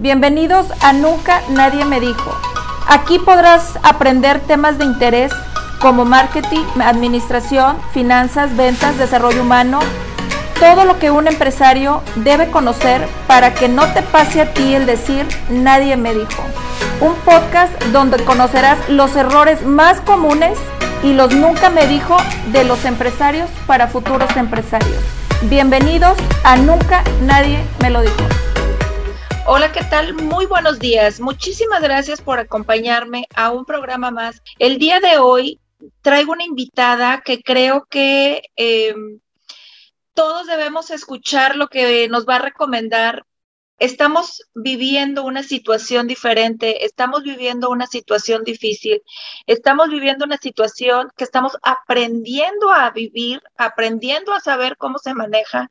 Bienvenidos a Nunca Nadie Me Dijo. Aquí podrás aprender temas de interés como marketing, administración, finanzas, ventas, desarrollo humano, todo lo que un empresario debe conocer para que no te pase a ti el decir nadie me dijo. Un podcast donde conocerás los errores más comunes y los nunca me dijo de los empresarios para futuros empresarios. Bienvenidos a Nunca Nadie Me Lo Dijo. Hola, ¿qué tal? Muy buenos días. Muchísimas gracias por acompañarme a un programa más. El día de hoy traigo una invitada que creo que eh, todos debemos escuchar lo que nos va a recomendar. Estamos viviendo una situación diferente, estamos viviendo una situación difícil, estamos viviendo una situación que estamos aprendiendo a vivir, aprendiendo a saber cómo se maneja,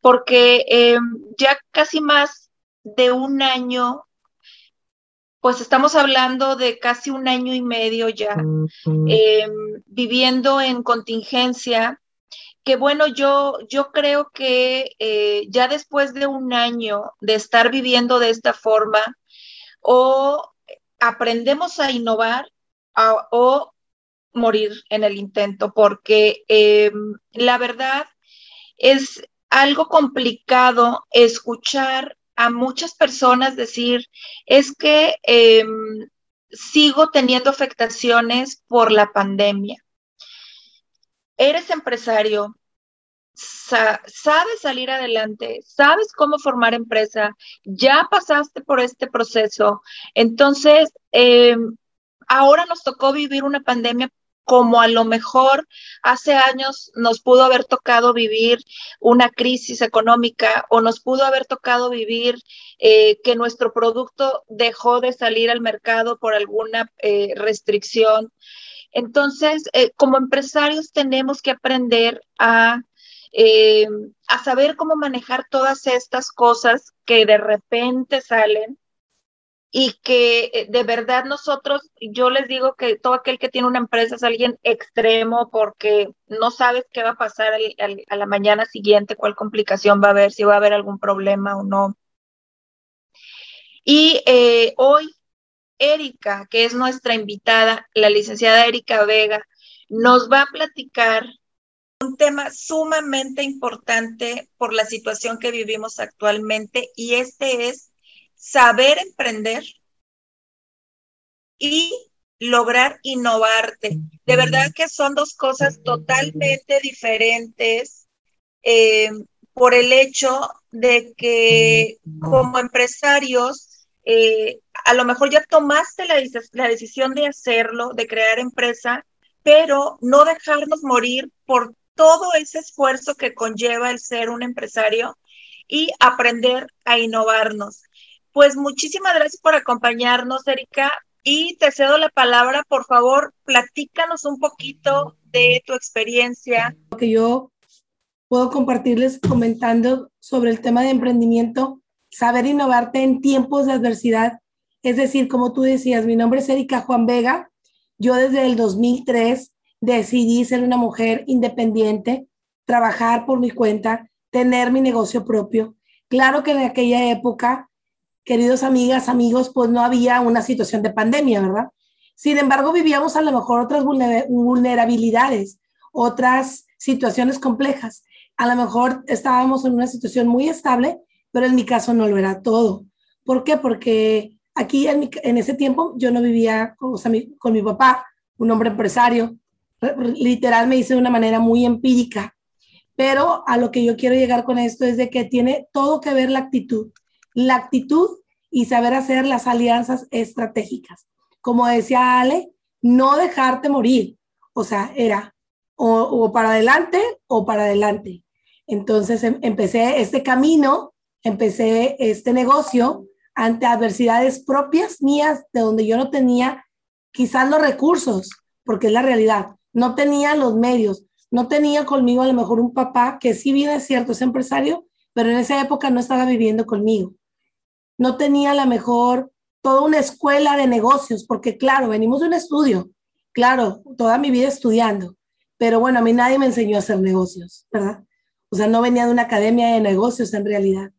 porque eh, ya casi más de un año, pues estamos hablando de casi un año y medio ya, em, viviendo en contingencia, que bueno, yo, yo creo que eh, ya después de un año de estar viviendo de esta forma, o aprendemos a innovar o morir en el intento, porque em, la verdad es algo complicado escuchar a muchas personas decir, es que em, sigo teniendo afectaciones por la pandemia. Eres empresario, sabes salir adelante, sabes cómo formar empresa, ya pasaste por este proceso, entonces em, ahora nos tocó vivir una pandemia como a lo mejor hace años nos pudo haber tocado vivir una crisis económica o nos pudo haber tocado vivir eh, que nuestro producto dejó de salir al mercado por alguna eh, restricción. Entonces, eh, como empresarios tenemos que aprender a, a saber cómo manejar todas estas cosas que de repente salen y que eh, de verdad nosotros, yo les digo que todo aquel que tiene una empresa es alguien extremo porque no sabes qué va a pasar a la mañana siguiente, cuál complicación va a haber, si va a haber algún problema o no. Y eh, hoy, Erika, que es nuestra invitada, la licenciada Erika Vega, nos va a platicar un tema sumamente importante por la situación que vivimos actualmente y este es saber emprender y lograr innovarte. De verdad que son dos cosas totalmente diferentes eh, por el hecho de que como empresarios, eh, a lo mejor ya tomaste la, la decisión de hacerlo, de crear empresa, pero no dejarnos morir por todo ese esfuerzo que conlleva el ser un empresario y aprender a innovarnos. Pues muchísimas gracias por acompañarnos, Erika, y te cedo la palabra. Por favor, platícanos un poquito de tu experiencia. Lo que yo puedo compartirles comentando sobre el tema de emprendimiento, saber innovarte en tiempos de adversidad. Es decir, como tú decías, mi nombre es Erika Juan Vega. Yo desde el 2003 decidí ser una mujer independiente, trabajar por mi cuenta, tener mi negocio propio. Claro que en aquella época queridos amigas, amigos, pues no había una situación de pandemia, ¿verdad? Sin embargo, vivíamos a lo mejor otras vulnerabilidades, otras situaciones complejas. A lo mejor estábamos en una situación muy estable, pero en mi caso no lo era todo. ¿Por qué? Porque aquí en, ese tiempo yo no vivía con, con mi papá, un hombre empresario. Literal me hice de una manera muy empírica. Pero a lo que yo quiero llegar con esto es de que tiene todo que ver la actitud la actitud y saber hacer las alianzas estratégicas. Como decía Ale, no dejarte morir. O sea, era o, para adelante o para adelante. Entonces em, empecé este camino, empecé este negocio ante adversidades propias mías de donde yo no tenía quizás los recursos, porque es la realidad, no tenía los medios, no tenía conmigo a lo mejor un papá que sí bien es cierto, es empresario, pero en esa época no estaba viviendo conmigo no tenía la mejor, toda una escuela de negocios, porque claro, venimos de un estudio, claro, toda mi vida estudiando, pero bueno, a mí nadie me enseñó a hacer negocios, ¿verdad? O sea, no venía de una academia de negocios en realidad.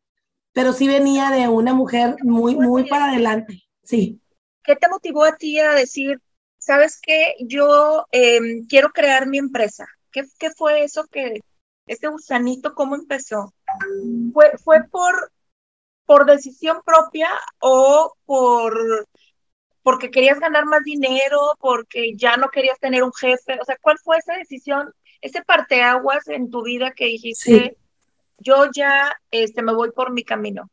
pero sí venía de una mujer muy, muy para adelante, sí. ¿Qué te motivó a ti a decir, sabes qué, yo em, quiero crear mi empresa? ¿Qué, ¿Qué, fue eso que, este gusanito, cómo empezó? ¿Fue, fue por, por decisión propia o por porque querías ganar más dinero, porque ya no querías tener un jefe? O sea, ¿cuál fue esa decisión, ese parteaguas en tu vida que dijiste, yo ya este, me voy por mi camino?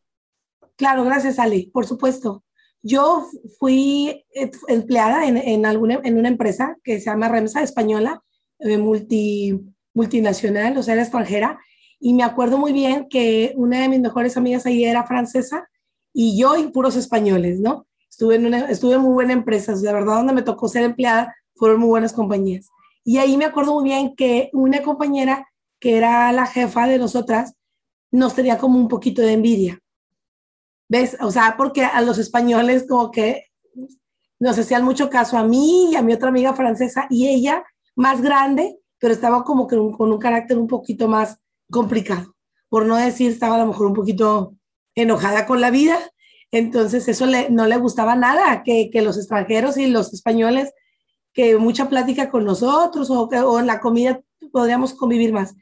Claro, gracias, Ali, por supuesto. Yo fui eh, empleada en, en, alguna, en una empresa que se llama Remsa Española, eh, multi, multinacional, o sea, era extranjera, y me acuerdo muy bien que una de mis mejores amigas ahí era francesa y yo y puros españoles, ¿no? Estuve en, una, estuve en muy buena empresa, de verdad donde me tocó ser empleada fueron muy buenas compañías. Y ahí me acuerdo muy bien que una compañera que era la jefa de nosotras nos tenía como un poquito de envidia. ¿Ves? O sea, porque a los españoles como que nos hacían mucho caso a mí y a mi otra amiga francesa y ella más grande, pero estaba como que con un carácter un poquito más complicado. Por no decir, estaba a lo mejor un poquito enojada con la vida entonces eso no le gustaba nada, que, los extranjeros y los españoles, que mucha plática con nosotros o, o en la comida podríamos convivir más.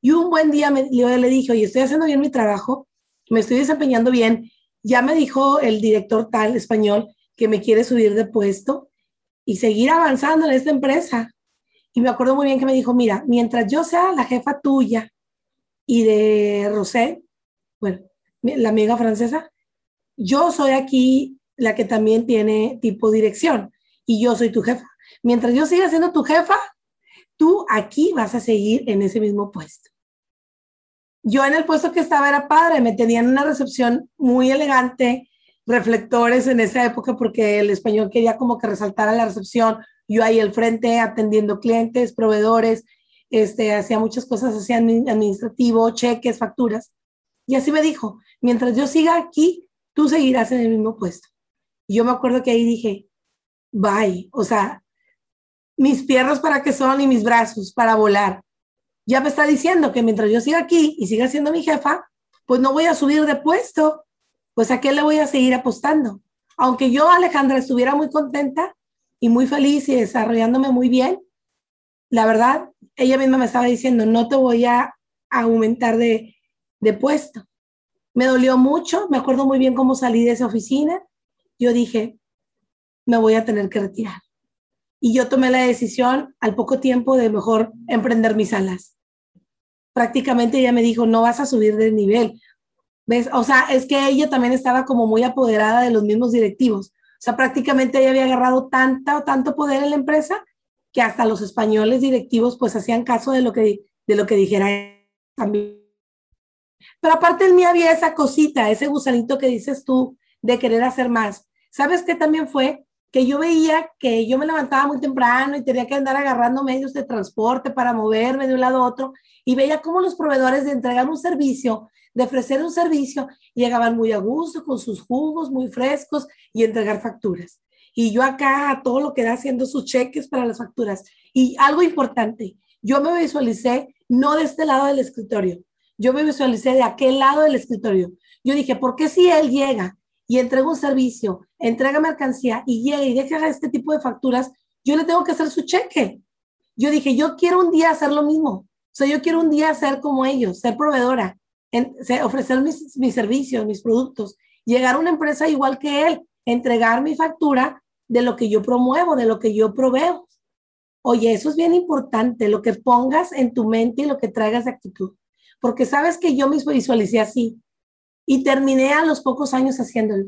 Y un buen día me, yo le dije, oye, estoy haciendo bien mi trabajo, me estoy desempeñando bien. Ya me dijo el director tal español que me quiere subir de puesto y seguir avanzando en esta empresa. Y me acuerdo muy bien que me dijo, mira, mientras yo sea la jefa tuya y de Rosé, bueno, la amiga francesa, yo soy aquí la que también tiene tipo dirección y yo soy tu jefa. Mientras yo siga siendo tu jefa, tú aquí vas a seguir en ese mismo puesto. Yo en el puesto que estaba era padre, me tenían una recepción muy elegante, reflectores en esa época porque el español quería como que resaltara la recepción. Yo ahí al frente atendiendo clientes, proveedores, este, hacía muchas cosas, hacía administrativo, cheques, facturas. Y así me dijo, mientras yo siga aquí, tú seguirás en el mismo puesto. Y yo me acuerdo que ahí dije, bye, o sea, mis piernas para qué son y mis brazos para volar. Ya me está diciendo que mientras yo siga aquí y siga siendo mi jefa, pues no voy a subir de puesto, pues a qué le voy a seguir apostando. Aunque yo, Alejandra, estuviera muy contenta y muy feliz y desarrollándome muy bien, la verdad, ella misma me estaba diciendo, no te voy a aumentar de, de puesto. Me dolió mucho, me acuerdo muy bien cómo salí de esa oficina. Yo dije, me voy a tener que retirar. Y yo tomé la decisión al poco tiempo de mejor emprender mis alas. Prácticamente ella me dijo, no vas a subir de nivel. ¿Ves? O sea, es que ella también estaba como muy apoderada de los mismos directivos. O sea, prácticamente ella había agarrado tanta tanto poder en la empresa que hasta los españoles directivos pues hacían caso de lo que, de lo que dijera también. Pero aparte en mí había esa cosita, ese gusanito que dices tú de querer hacer más. ¿Sabes qué también fue? Que yo veía que yo me levantaba muy temprano y tenía que andar agarrando medios de transporte para moverme de un lado a otro y veía cómo los proveedores de entregar un servicio, de ofrecer un servicio, llegaban muy a gusto con sus jugos muy frescos y entregar facturas. Y yo acá todo lo que da haciendo sus cheques para las facturas. Y algo importante, yo me visualicé no de este lado del escritorio, yo me visualicé de aquel lado del escritorio. Yo dije, ¿por qué si él llega y entrega un servicio, entrega mercancía y llega y deja este tipo de facturas, yo le tengo que hacer su cheque? Yo dije, yo quiero un día hacer lo mismo. O sea, yo quiero un día ser como ellos, ser proveedora, ofrecer mis, mis servicios, mis productos, llegar a una empresa igual que él, entregar mi factura de lo que yo promuevo, de lo que yo proveo. Oye, eso es bien importante, lo que pongas en tu mente y lo que traigas de actitud porque sabes que yo mismo visualicé así y terminé a los pocos años haciéndolo.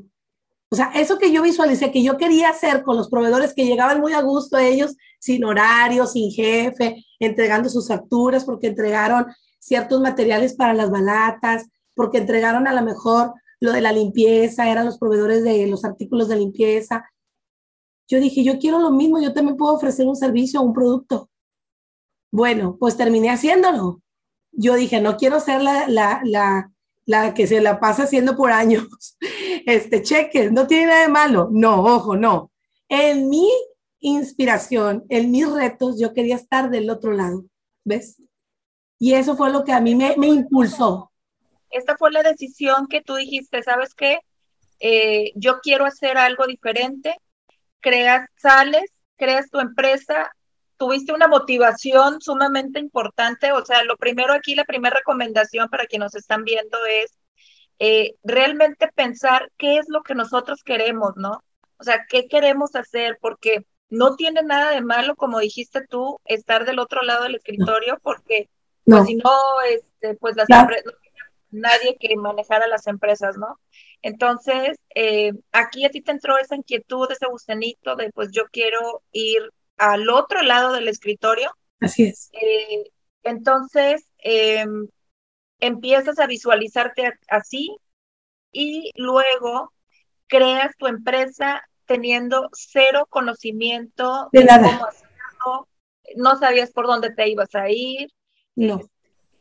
O sea, eso que yo visualicé, que yo quería hacer con los proveedores que llegaban muy a gusto a ellos, sin horario, sin jefe, entregando sus facturas, porque entregaron ciertos materiales para las balatas, porque entregaron a lo mejor lo de la limpieza, eran los proveedores de los artículos de limpieza. Yo dije, yo quiero lo mismo, yo también puedo ofrecer un servicio o un producto. Bueno, pues terminé haciéndolo yo dije, no quiero ser la, la, la, la que se la pasa haciendo por años este cheques, no tiene nada de malo. No, ojo, no. En mi inspiración, en mis retos, yo quería estar del otro lado, ¿ves? Y eso fue lo que a mí me, me impulsó. esta fue la decisión que tú dijiste, ¿sabes qué? Eh, yo quiero hacer algo diferente, creas, sales, creas tu empresa, tuviste una motivación sumamente importante, o sea, lo primero aquí, la primera recomendación para quienes nos están viendo es eh, realmente pensar qué es lo que nosotros queremos, ¿no? O sea, qué queremos hacer, porque no tiene nada de malo, como dijiste tú, estar del otro lado del escritorio, porque pues, si no, este, pues las nadie que manejara las empresas, ¿no? Entonces, eh, aquí a ti te entró esa inquietud, ese gusanito de, pues yo quiero ir al otro lado del escritorio. Así es. Eh, entonces, em, empiezas a visualizarte así y luego creas tu empresa teniendo cero conocimiento de, nada. Cómo no sabías por dónde te ibas a ir. No.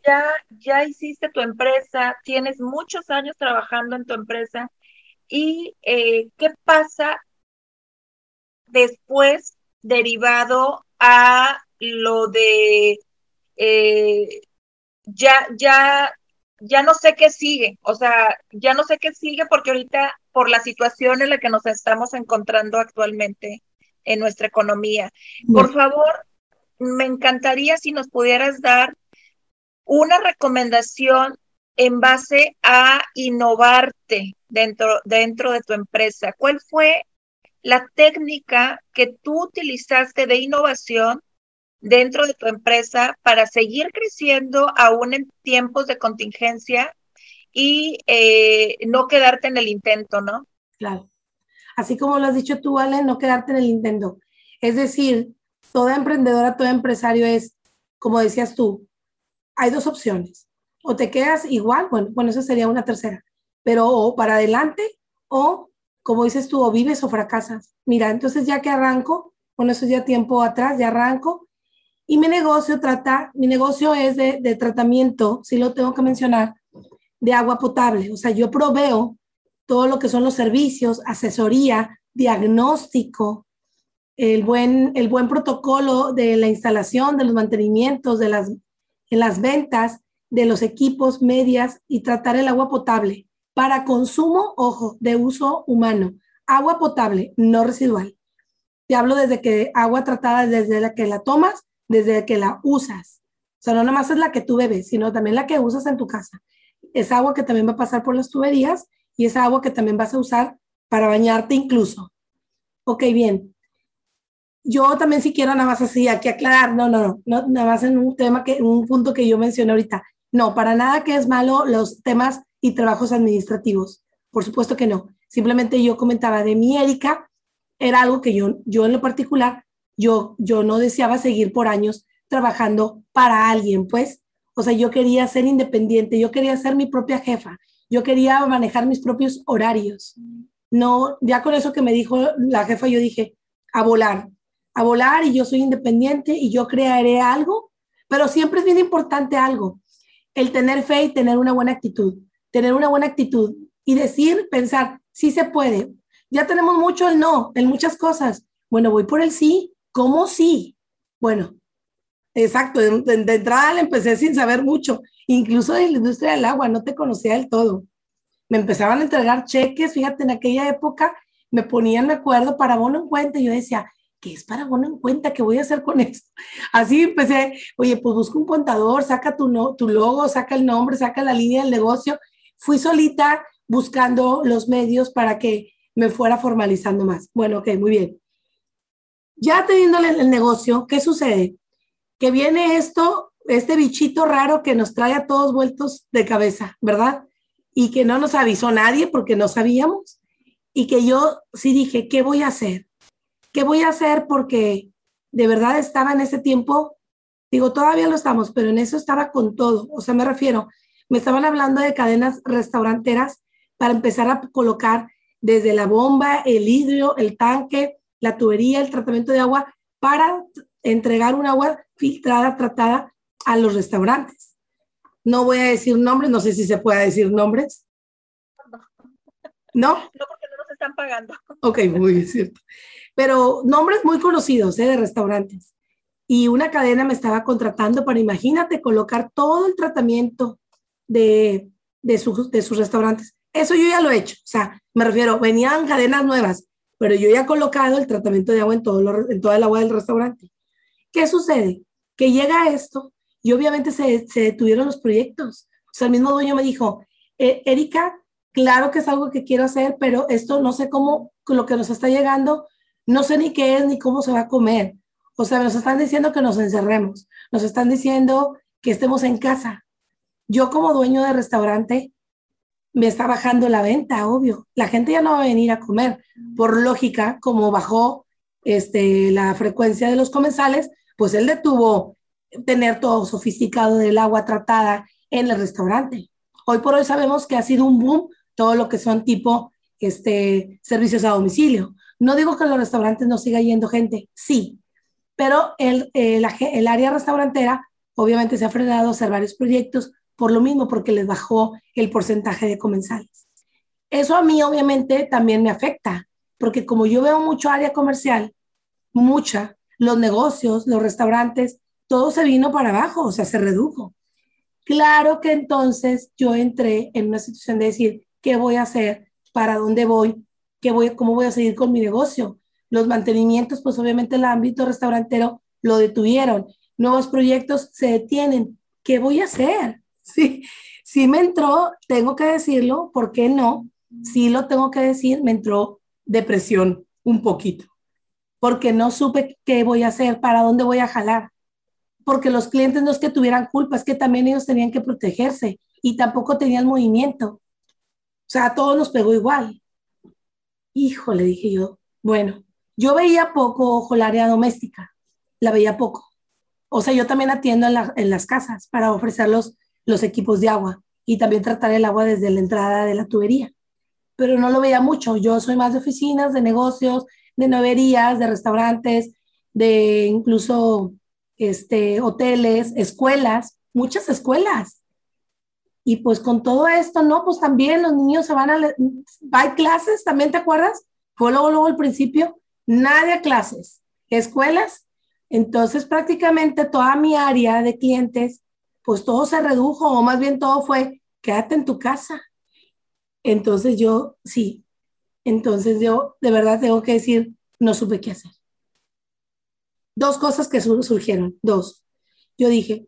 Ya, ya hiciste tu empresa, tienes muchos años trabajando en tu empresa y eh, qué pasa después derivado a lo de eh, ya, ya ya no sé qué sigue, o sea, ya no sé qué sigue porque ahorita por la situación en la que nos estamos encontrando actualmente en nuestra economía. Por favor, me encantaría si nos pudieras dar una recomendación en base a innovarte dentro, dentro de tu empresa. ¿Cuál fue la técnica que tú utilizaste de innovación dentro de tu empresa para seguir creciendo aún en tiempos de contingencia y eh, no quedarte en el intento, ¿no? Claro. Así como lo has dicho tú, Ale, no quedarte en el intento. Es decir, toda emprendedora, todo empresario es, como decías tú, hay dos opciones. O te quedas igual, bueno, bueno, eso sería una tercera, pero o para adelante o, como dices tú, o vives o fracasas. Mira, entonces ya que arranco, bueno, eso ya tiempo atrás, ya arranco, y mi negocio trata, mi negocio es de, de tratamiento, si lo tengo que mencionar, de agua potable. O sea, yo proveo todo lo que son los servicios, asesoría, diagnóstico, el buen, el buen protocolo de la instalación, de los mantenimientos, de las, en las ventas, de los equipos, medias y tratar el agua potable para consumo, ojo, de uso humano. Agua potable, no residual. Te hablo desde que agua tratada, desde la que la tomas desde que la usas. O sea, no nomás es la que tú bebes, sino también la que usas en tu casa. Es agua que también va a pasar por las tuberías y es agua que también vas a usar para bañarte incluso. Ok, bien. Yo también si quiero nada más así, aquí aclarar, no, no, no, no, nada más en un tema que, un punto que yo mencioné ahorita. No, para nada que es malo los temas y trabajos administrativos. Por supuesto que no. Simplemente yo comentaba de mi Erika, era algo que yo, yo en lo particular yo, yo no deseaba seguir por años trabajando para alguien, pues. O sea, yo quería ser independiente, yo quería ser mi propia jefa, yo quería manejar mis propios horarios. No, ya con eso que me dijo la jefa, yo dije, a volar, a volar y yo soy independiente y yo crearé algo, pero siempre es bien importante algo, el tener fe y tener una buena actitud, tener una buena actitud y decir, pensar, sí se puede. Ya tenemos mucho el no en muchas cosas. Bueno, voy por el sí ¿Cómo sí? Bueno, exacto, de, entrada le empecé sin saber mucho, incluso de la industria del agua, no te conocía del todo. Me empezaban a entregar cheques, fíjate, en aquella época me ponían, me acuerdo, para bono en cuenta, y yo decía, ¿qué es para bono en cuenta? ¿Qué voy a hacer con esto? Así empecé, oye, pues busca un contador, saca tu, no, tu logo, saca el nombre, saca la línea del negocio. Fui solita buscando los medios para que me fuera formalizando más. Bueno, ok, muy bien. Ya teniendo el negocio, ¿qué sucede? Que viene esto, este bichito raro que nos trae a todos vueltos de cabeza, ¿verdad? Y que no nos avisó nadie porque no sabíamos. Y que yo sí dije, ¿qué voy a hacer? ¿Qué voy a hacer? Porque de verdad estaba en ese tiempo, digo, todavía lo estamos, pero en eso estaba con todo. O sea, me refiero, me estaban hablando de cadenas restauranteras para empezar a colocar desde la bomba, el hidro, el tanque, la tubería, el tratamiento de agua para entregar un agua filtrada, tratada a los restaurantes. No voy a decir nombres, no sé si se puede decir nombres. ¿No? No, porque no nos están pagando. Ok, muy bien, cierto. Pero nombres muy conocidos ¿eh? de restaurantes. Y una cadena me estaba contratando para, imagínate, colocar todo el tratamiento de de, sus de sus restaurantes. Eso yo ya lo he hecho. O sea, me refiero, venían cadenas nuevas, pero yo ya he colocado el tratamiento de agua en, todo en toda el agua del restaurante. ¿Qué sucede? Que llega esto y obviamente se, se detuvieron los proyectos. O sea, el mismo dueño me dijo, e, Erika, claro que es algo que quiero hacer, pero esto no sé cómo, lo que nos está llegando, no sé ni qué es ni cómo se va a comer. O sea, nos están diciendo que nos encerremos, nos están diciendo que estemos en casa. Yo como dueño de restaurante me está bajando la venta, obvio. La gente ya no va a venir a comer. Por lógica, como bajó este, la frecuencia de los comensales, pues él detuvo tener todo sofisticado del agua tratada en el restaurante. Hoy por hoy sabemos que ha sido un boom todo lo que son tipo este, servicios a domicilio. No digo que en los restaurantes no siga yendo gente, sí, pero el, el, el área restaurantera obviamente se ha frenado a hacer varios proyectos por lo mismo, porque les bajó el porcentaje de comensales. Eso a mí obviamente también me afecta, porque como yo veo mucho área comercial, mucha, los negocios, los restaurantes, todo se vino para abajo, o sea, se redujo. Claro que entonces yo entré en una situación de decir, ¿qué voy a hacer? ¿Para dónde voy? ¿Qué voy ¿Cómo voy a seguir con mi negocio? Los mantenimientos, pues obviamente el ámbito restaurantero lo detuvieron. Nuevos proyectos se detienen. ¿Qué voy a hacer? Sí, sí me entró, tengo que decirlo, ¿por qué no? Sí lo tengo que decir, me entró depresión un poquito, porque no supe qué voy a hacer, para dónde voy a jalar, porque los clientes no es que tuvieran culpa, es que también ellos tenían que protegerse y tampoco tenían movimiento. O sea, a todos nos pegó igual. Híjole, dije yo, bueno, yo veía poco, ojo, el área doméstica, la veía poco. O sea, yo también atiendo en, las casas para ofrecerlos los equipos de agua y también tratar el agua desde la entrada de la tubería. Pero no lo veía mucho. Yo soy más de oficinas, de negocios, de noverías, de restaurantes, de incluso este, hoteles, escuelas, muchas escuelas. Y pues con todo esto, ¿no? Pues también los niños se van a... Hay clases, ¿también te acuerdas? Fue luego, luego al principio, nadie a clases, escuelas. Entonces prácticamente toda mi área de clientes pues todo se redujo, o más bien todo fue, quédate en tu casa. Entonces yo, sí, entonces yo de verdad tengo que decir, no supe qué hacer. Dos cosas que surgieron, dos. Yo dije,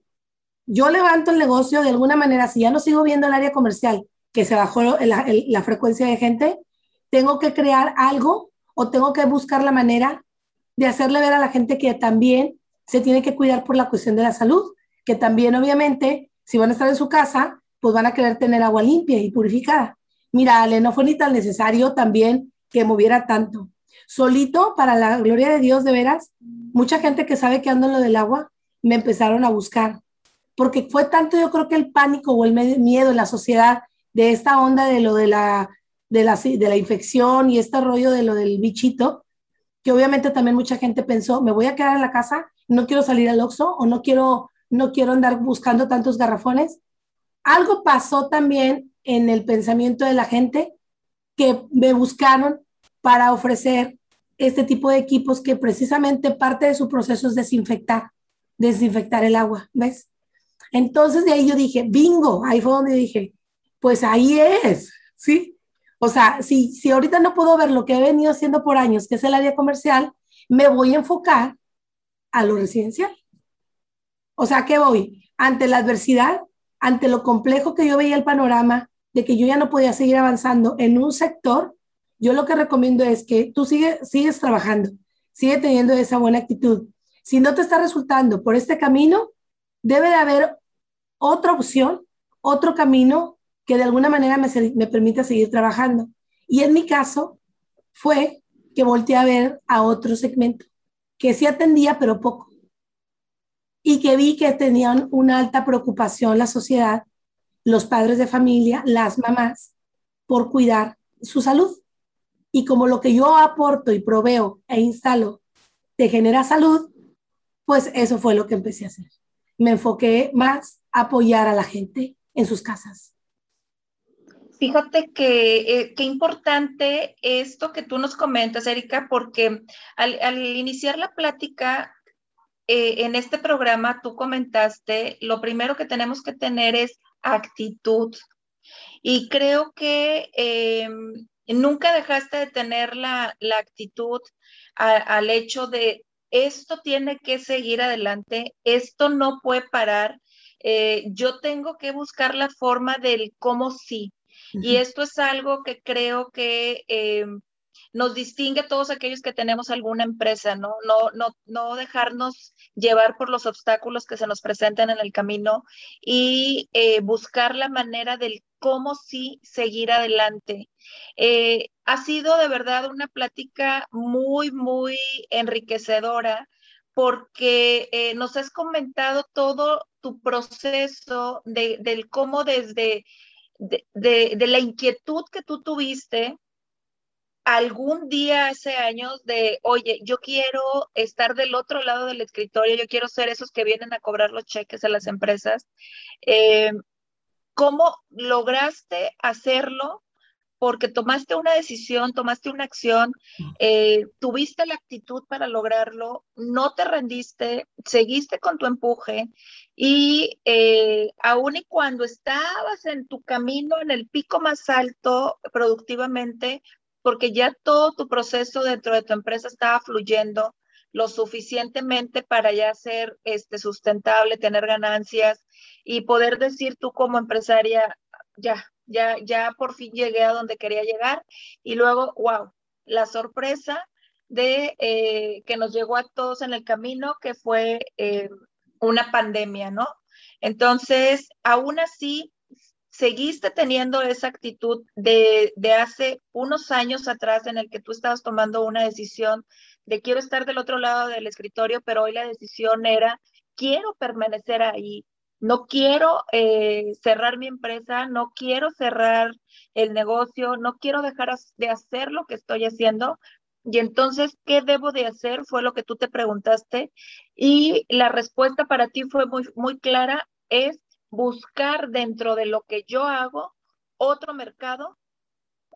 yo levanto el negocio de alguna manera, si ya no sigo viendo el área comercial, que se bajó la, frecuencia de gente, tengo que crear algo o tengo que buscar la manera de hacerle ver a la gente que también se tiene que cuidar por la cuestión de la salud que también obviamente, si van a estar en su casa, pues van a querer tener agua limpia y purificada. Mira, Ale, no fue ni tan necesario también que moviera tanto. Solito, para la gloria de Dios, de veras, mucha gente que sabe que ando en lo del agua, me empezaron a buscar. Porque fue tanto, yo creo que el pánico o el miedo en la sociedad de esta onda de lo de la, de la, de la infección y este rollo de lo del bichito, que obviamente también mucha gente pensó, me voy a quedar en la casa, no quiero salir al Oxxo o no quiero no quiero andar buscando tantos garrafones. Algo pasó también en el pensamiento de la gente que me buscaron para ofrecer este tipo de equipos que precisamente parte de su proceso es desinfectar, desinfectar el agua, ¿ves? Entonces de ahí yo dije, bingo, ahí fue donde dije, pues ahí es, ¿sí? O sea, si, si ahorita no puedo ver lo que he venido haciendo por años, que es el área comercial, me voy a enfocar a lo residencial. O sea, ¿qué voy? Ante la adversidad, ante lo complejo que yo veía el panorama de que yo ya no podía seguir avanzando en un sector, yo lo que recomiendo es que tú sigue, sigues trabajando, sigue teniendo esa buena actitud. Si no te está resultando por este camino, debe de haber otra opción, otro camino que de alguna manera me, me permita seguir trabajando. Y en mi caso fue que volteé a ver a otro segmento, que sí atendía, pero poco y que vi que tenían una alta preocupación la sociedad, los padres de familia, las mamás, por cuidar su salud. Y como lo que yo aporto y proveo e instalo te genera salud, pues eso fue lo que empecé a hacer. Me enfoqué más apoyar a la gente en sus casas. Fíjate que eh, qué importante esto que tú nos comentas, Erika, porque al, iniciar la plática eh, en este programa tú comentaste, lo primero que tenemos que tener es actitud. Y creo que em, nunca dejaste de tener la, actitud al hecho de esto tiene que seguir adelante, esto no puede parar, eh, yo tengo que buscar la forma del cómo sí. Y esto es algo que creo que em, nos distingue a todos aquellos que tenemos alguna empresa, ¿no? No, no, no dejarnos llevar por los obstáculos que se nos presentan en el camino y eh, buscar la manera del cómo sí seguir adelante. Eh, ha sido de verdad una plática muy, muy enriquecedora porque eh, nos has comentado todo tu proceso de, del cómo desde de, de, la inquietud que tú tuviste algún día hace años de, oye, yo quiero estar del otro lado del escritorio, yo quiero ser esos que vienen a cobrar los cheques a las empresas. Eh, ¿Cómo lograste hacerlo? Porque tomaste una decisión, tomaste una acción, eh, tuviste la actitud para lograrlo, no te rendiste, seguiste con tu empuje y eh, aun y cuando estabas en tu camino en el pico más alto productivamente, porque ya todo tu proceso dentro de tu empresa estaba fluyendo lo suficientemente para ya ser este, sustentable, tener ganancias y poder decir tú como empresaria, ya, ya, ya por fin llegué a donde quería llegar. Y luego, wow, la sorpresa de eh, que nos llegó a todos en el camino, que fue eh, una pandemia, ¿no? Entonces, aún así, seguiste teniendo esa actitud de, hace unos años atrás en el que tú estabas tomando una decisión de quiero estar del otro lado del escritorio, pero hoy la decisión era quiero permanecer ahí, no quiero eh, cerrar mi empresa, no quiero cerrar el negocio, no quiero dejar de hacer lo que estoy haciendo. Y entonces, ¿qué debo de hacer? Fue lo que tú te preguntaste. Y la respuesta para ti fue muy, muy clara, es buscar dentro de lo que yo hago otro mercado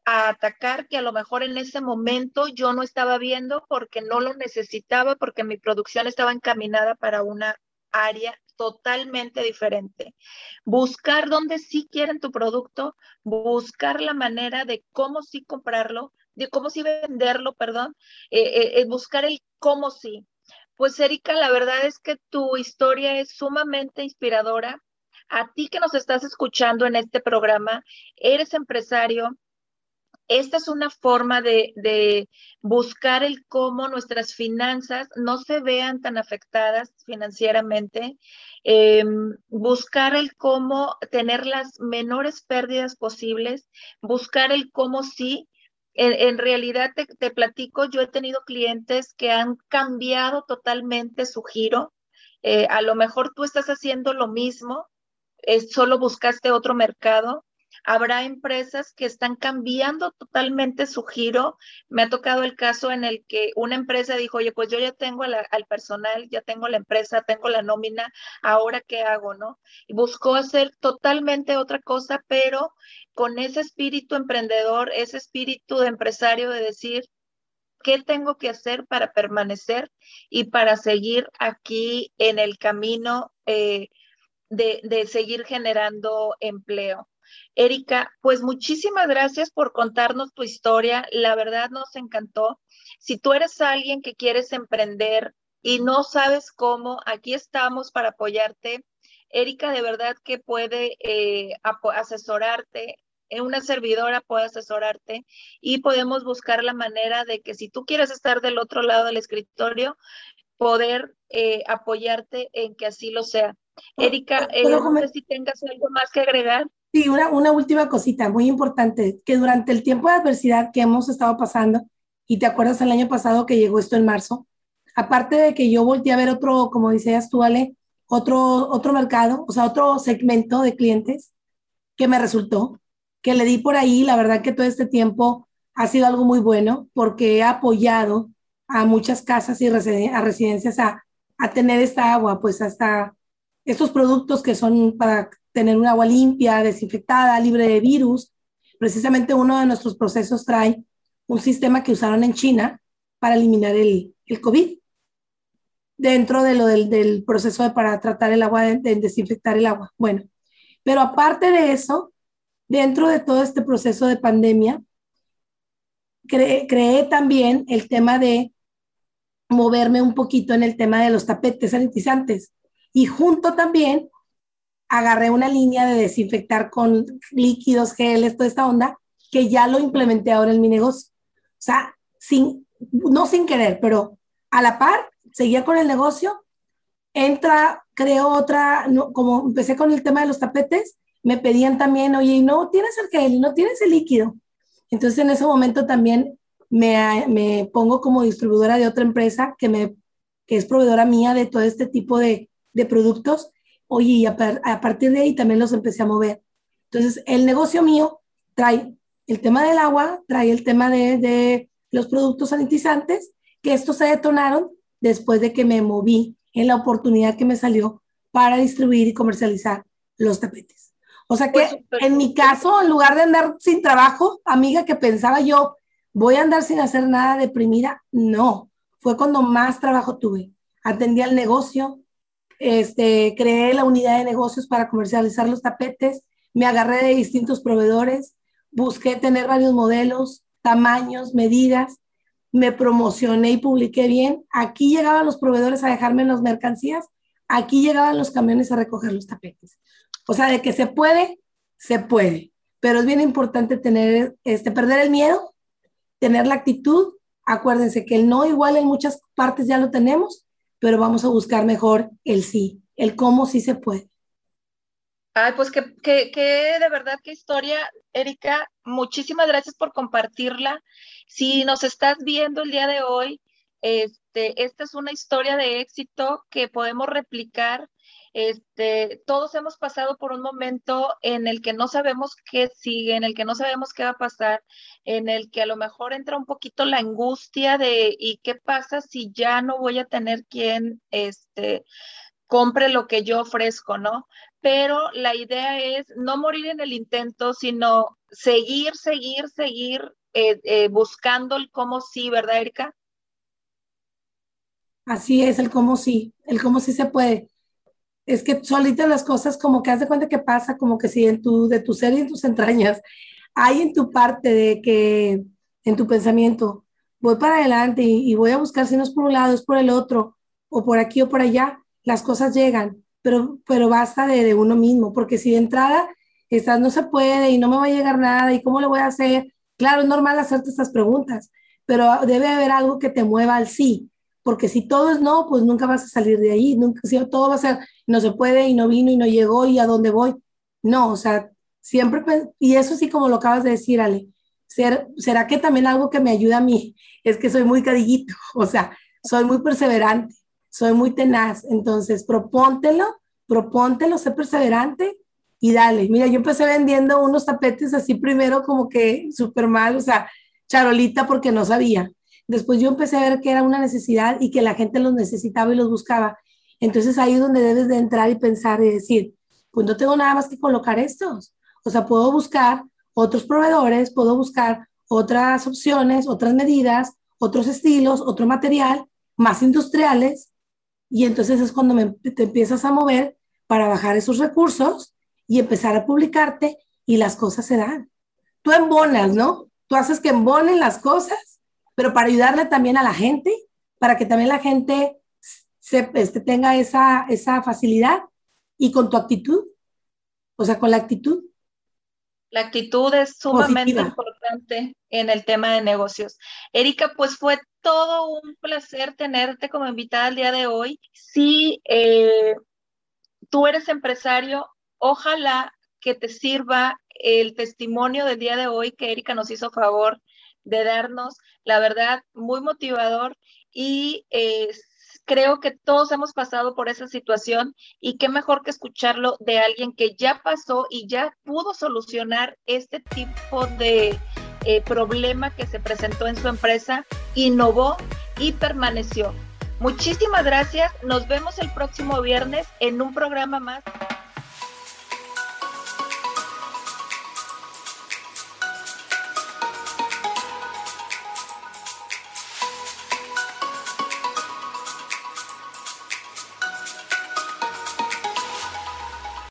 a atacar que a lo mejor en ese momento yo no estaba viendo porque no lo necesitaba, porque mi producción estaba encaminada para una área totalmente diferente. Buscar dónde sí quieren tu producto, buscar la manera de cómo sí comprarlo, de cómo sí venderlo, perdón, eh, eh, eh, buscar el cómo sí. Pues Erika, la verdad es que tu historia es sumamente inspiradora a ti que nos estás escuchando en este programa, eres empresario, esta es una forma de, buscar el cómo nuestras finanzas no se vean tan afectadas financieramente, em, buscar el cómo tener las menores pérdidas posibles, buscar el cómo sí. En, realidad te, platico, yo he tenido clientes que han cambiado totalmente su giro. Eh, a lo mejor tú estás haciendo lo mismo, solo buscaste otro mercado. Habrá empresas que están cambiando totalmente su giro. Me ha tocado el caso en el que una empresa dijo, oye, pues yo ya tengo al personal, ya tengo la empresa, tengo la nómina, ahora qué hago, ¿no? Y buscó hacer totalmente otra cosa, pero con ese espíritu emprendedor, ese espíritu de empresario de decir, ¿qué tengo que hacer para permanecer y para seguir aquí en el camino? Eh, de, seguir generando empleo. Erika, pues muchísimas gracias por contarnos tu historia. La verdad nos encantó. Si tú eres alguien que quieres emprender y no sabes cómo, aquí estamos para apoyarte. Erika de verdad que puede eh, asesorarte, en una servidora puede asesorarte y podemos buscar la manera de que si tú quieres estar del otro lado del escritorio, poder eh, apoyarte en que así lo sea. Erika, eh, no sé si tengas algo más que agregar. Sí, una, una última cosita muy importante, que durante el tiempo de adversidad que hemos estado pasando, y te acuerdas el año pasado que llegó esto en marzo, aparte de que yo volteé a ver otro, como decías tú, Ale, otro, otro mercado, o sea, otro segmento de clientes que me resultó, que le di por ahí, la verdad que todo este tiempo ha sido algo muy bueno porque he apoyado a muchas casas y a residencias a, a tener esta agua, pues hasta estos productos que son para tener un agua limpia, desinfectada, libre de virus. Precisamente uno de nuestros procesos trae un sistema que usaron en China para eliminar el, el COVID dentro de lo del, del proceso de, para tratar el agua, de, desinfectar el agua. Bueno, pero aparte de eso, dentro de todo este proceso de pandemia, creé también el tema de moverme un poquito en el tema de los tapetes sanitizantes. Y junto también agarré una línea de desinfectar con líquidos, geles, toda esta onda, que ya lo implementé ahora en mi negocio. O sea, sin, no sin querer, pero a la par, seguía con el negocio, entra, creo otra, como empecé con el tema de los tapetes, me pedían también, oye, no tienes el gel, no tienes el líquido. Entonces en ese momento también me, me pongo como distribuidora de otra empresa que, me, que es proveedora mía de todo este tipo de, de productos. Oye, y a, a, partir de ahí también los empecé a mover. Entonces, el negocio mío trae el tema del agua, trae el tema de, de los productos sanitizantes, que estos se detonaron después de que me moví en la oportunidad que me salió para distribuir y comercializar los tapetes. O sea que pues, en mi caso, en lugar de andar sin trabajo, amiga, que pensaba yo, voy a andar sin hacer nada deprimida, no, fue cuando más trabajo tuve. Atendí al negocio, este, creé la unidad de negocios para comercializar los tapetes, me agarré de distintos proveedores, busqué tener varios modelos, tamaños, medidas, me promocioné y publiqué bien. Aquí llegaban los proveedores a dejarme las mercancías, aquí llegaban los camiones a recoger los tapetes. O sea, de que se puede, se puede. Pero es bien importante tener, este, perder el miedo, tener la actitud. Acuérdense que el no igual en muchas partes ya lo tenemos, pero vamos a buscar mejor el sí, el cómo sí se puede. Ay, pues que, que, que, de verdad qué historia, Erika. Muchísimas gracias por compartirla. Si nos estás viendo el día de hoy, este, esta es una historia de éxito que podemos replicar. Este, todos hemos pasado por un momento en el que no sabemos qué sigue, en el que no sabemos qué va a pasar, en el que a lo mejor entra un poquito la angustia de ¿y qué pasa si ya no voy a tener quien este compre lo que yo ofrezco, ¿no? Pero la idea es no morir en el intento, sino seguir, seguir, seguir eh, eh, buscando el cómo sí, ¿verdad, Erika? Así es, el cómo sí, el cómo sí se puede. Es que solita las cosas como que haz de cuenta que pasa, como que si en tu, de tu ser y en tus entrañas, hay en tu parte de que, en tu pensamiento, voy para adelante y, voy a buscar si no es por un lado, es por el otro, o por aquí o por allá, las cosas llegan, pero, pero basta de, uno mismo, porque si de entrada estás, no se puede y no me va a llegar nada y cómo le voy a hacer, claro, es normal hacerte estas preguntas, pero debe haber algo que te mueva al sí, porque si todo es no, pues nunca vas a salir de ahí, nunca, si todo va a ser, no se puede y no vino y no llegó y a dónde voy. No, o sea, siempre, y eso sí como lo acabas de decir, Ale, ser, ¿será que también algo que me ayuda a mí es que soy muy cadillito? O sea, soy muy perseverante soy muy tenaz, entonces propóntelo, propóntelo, sé perseverante y dale. Mira, yo empecé vendiendo unos tapetes así primero como que súper mal, o sea, charolita porque no sabía. Después yo empecé a ver que era una necesidad y que la gente los necesitaba y los buscaba. Entonces ahí es donde debes de entrar y pensar y decir, pues no tengo nada más que colocar estos. O sea, puedo buscar otros proveedores, puedo buscar otras opciones, otras medidas, otros estilos, otro material, más industriales y entonces es cuando te empiezas a mover para bajar esos recursos y empezar a publicarte y las cosas se dan. Tú embonas, ¿no? Tú haces que embonen las cosas, pero para ayudarle también a la gente, para que también la gente se, este, tenga esa, esa facilidad y con tu actitud, o sea, con la actitud. La actitud es sumamente importante en el tema de negocios. Erika, pues fue todo un placer tenerte como invitada el día de hoy. Si eh, tú eres empresario, ojalá que te sirva el testimonio del día de hoy que Erika nos hizo favor de darnos, la verdad, muy motivador y eh, creo que todos hemos pasado por esa situación y qué mejor que escucharlo de alguien que ya pasó y ya pudo solucionar este tipo de eh, problema que se presentó en su empresa, innovó y permaneció. Muchísimas gracias. Nos vemos el próximo viernes en un programa más.